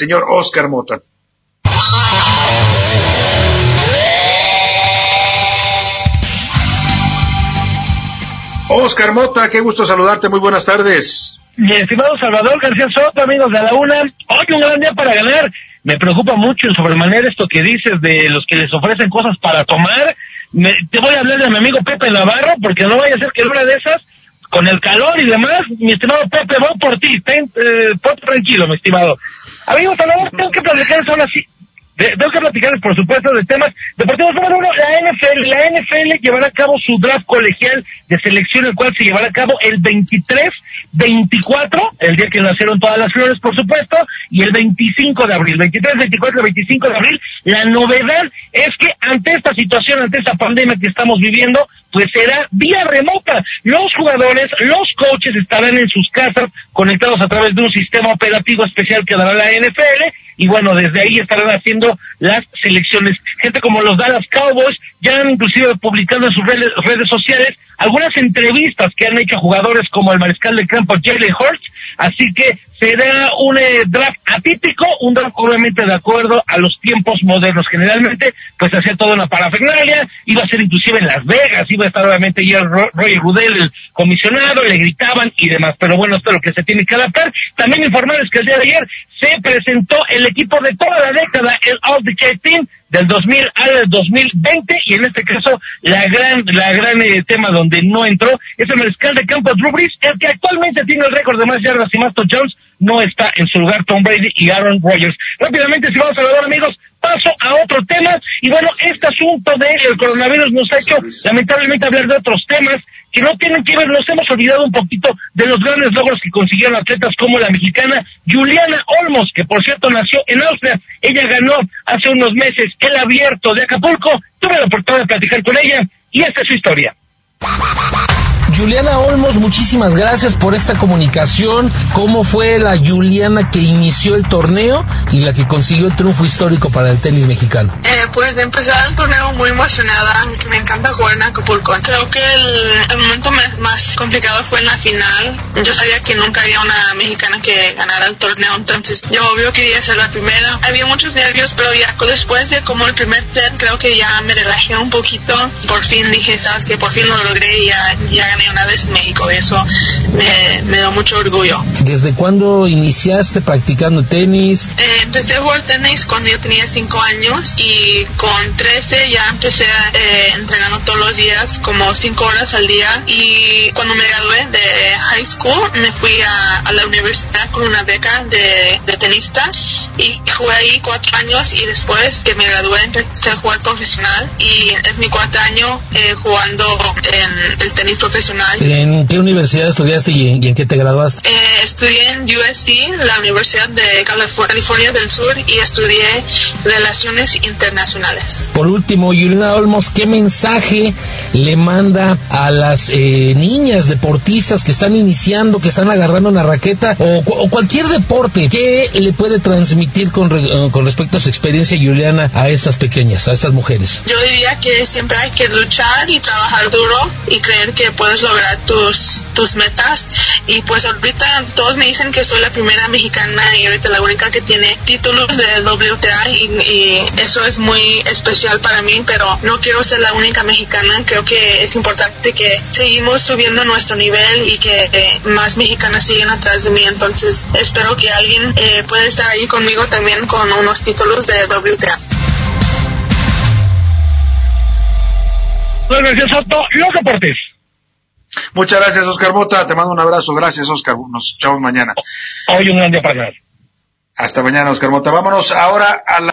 señor Oscar Mota. Oscar Mota, qué gusto saludarte, muy buenas tardes. Mi estimado Salvador García Soto, amigos de la UNA, hoy un gran día para ganar. Me preocupa mucho en sobremanera esto que dices de los que les ofrecen cosas para tomar. te voy a hablar de mi amigo Pepe Navarro, porque no vaya a ser que una de esas, con el calor y demás, mi estimado Pepe, voy por ti, ten, eh, tranquilo, mi estimado. Amigos, Salvador, tengo que platicar solo así tengo que platicarles, por supuesto, de temas deportivos. Número uno, la NFL. La NFL llevará a cabo su draft colegial de selección, el cual se llevará a cabo el 23, 24, el día que nacieron todas las flores, por supuesto, y el 25 de abril. 23, 24, 25 de abril. La novedad es que ante esta situación, ante esta pandemia que estamos viviendo, pues será vía remota. Los jugadores, los coaches estarán en sus casas conectados a través de un sistema operativo especial que dará la NFL y bueno, desde ahí estarán haciendo las selecciones. Gente como los Dallas Cowboys ya han inclusive publicado en sus redes, redes sociales algunas entrevistas que han hecho jugadores como el mariscal de campo Jalen Hurts, así que será un eh, draft atípico, un draft obviamente de acuerdo a los tiempos modernos. Generalmente, pues hacía toda una parafernalia, iba a ser inclusive en Las Vegas, iba a estar obviamente ya Roy Rudel, el comisionado, le gritaban y demás. Pero bueno, esto es lo que se tiene que adaptar. También informarles que el día de ayer se presentó el equipo de toda la década, el All Decade Team, del 2000 al 2020 y en este caso la gran la gran eh, tema donde no entró es el mariscal de campo Drew el que actualmente tiene el récord de más yardas y más touchdowns, no está en su lugar Tom Brady y Aaron Rodgers. Rápidamente, si vamos a ver amigos, paso a otro tema y bueno, este asunto del coronavirus nos ha hecho lamentablemente hablar de otros temas que no tienen que ver, nos hemos olvidado un poquito de los grandes logros que consiguieron atletas como la mexicana Juliana Olmos, que por cierto nació en Austria. Ella ganó hace unos meses el abierto de Acapulco. Tuve la oportunidad de platicar con ella y esta es su historia. Juliana Olmos, muchísimas gracias por esta comunicación. ¿Cómo fue la Juliana que inició el torneo y la que consiguió el triunfo histórico para el tenis mexicano? Eh, pues empezar el torneo muy emocionada. Me encanta jugar en Acapulco. Creo que el, momento más, complicado fue en la final. Yo sabía que nunca había una mexicana que ganara el torneo, entonces yo obvio quería ser la primera. Había muchos nervios, pero ya después de como el primer set, creo que ya me relajé un poquito. Por fin dije, sabes que por fin lo logré y ya, ya gané una vez México. Eso me, da mucho orgullo. ¿Desde cuándo iniciaste practicando tenis? Eh, empecé a jugar tenis cuando yo tenía 5 años y con 13 ya empecé eh, entrenando todos los días, como 5 horas al día. Y cuando me gradué de high school, me fui a, la universidad con una beca de, de tenista y jugué ahí 4 años y después que me gradué empecé a jugar profesional y es mi cuarto año eh, jugando en el tenis profesional ¿En qué universidad estudiaste y en, qué te graduaste? Eh, estudié en USC, la Universidad de California del Sur, y estudié Relaciones Internacionales. Por último, Juliana Olmos, ¿qué mensaje le manda a las eh, niñas deportistas que están iniciando, que están agarrando una raqueta o, cualquier deporte? ¿Qué le puede transmitir con, eh, con respecto a su experiencia, Juliana, a estas pequeñas, a estas mujeres? Yo diría que siempre hay que luchar y trabajar duro y creer que puedes lograr tus, tus metas. Y pues ahorita todos me dicen que soy la primera mexicana y ahorita la única que tiene títulos de WTA y, eso es muy especial para mí, pero no quiero ser la única mexicana. Creo que es importante que seguimos subiendo nuestro nivel y que eh, más mexicanas siguen atrás de mí. Entonces espero que alguien eh, pueda estar ahí conmigo también con unos títulos de WTA. Gracias, Soto. Los deportes. Muchas gracias, Oscar Bota. Te mando un abrazo. Gracias, Oscar. Nos echamos mañana. Hoy un gran día para Hasta mañana, Oscar Mota. Vámonos ahora a la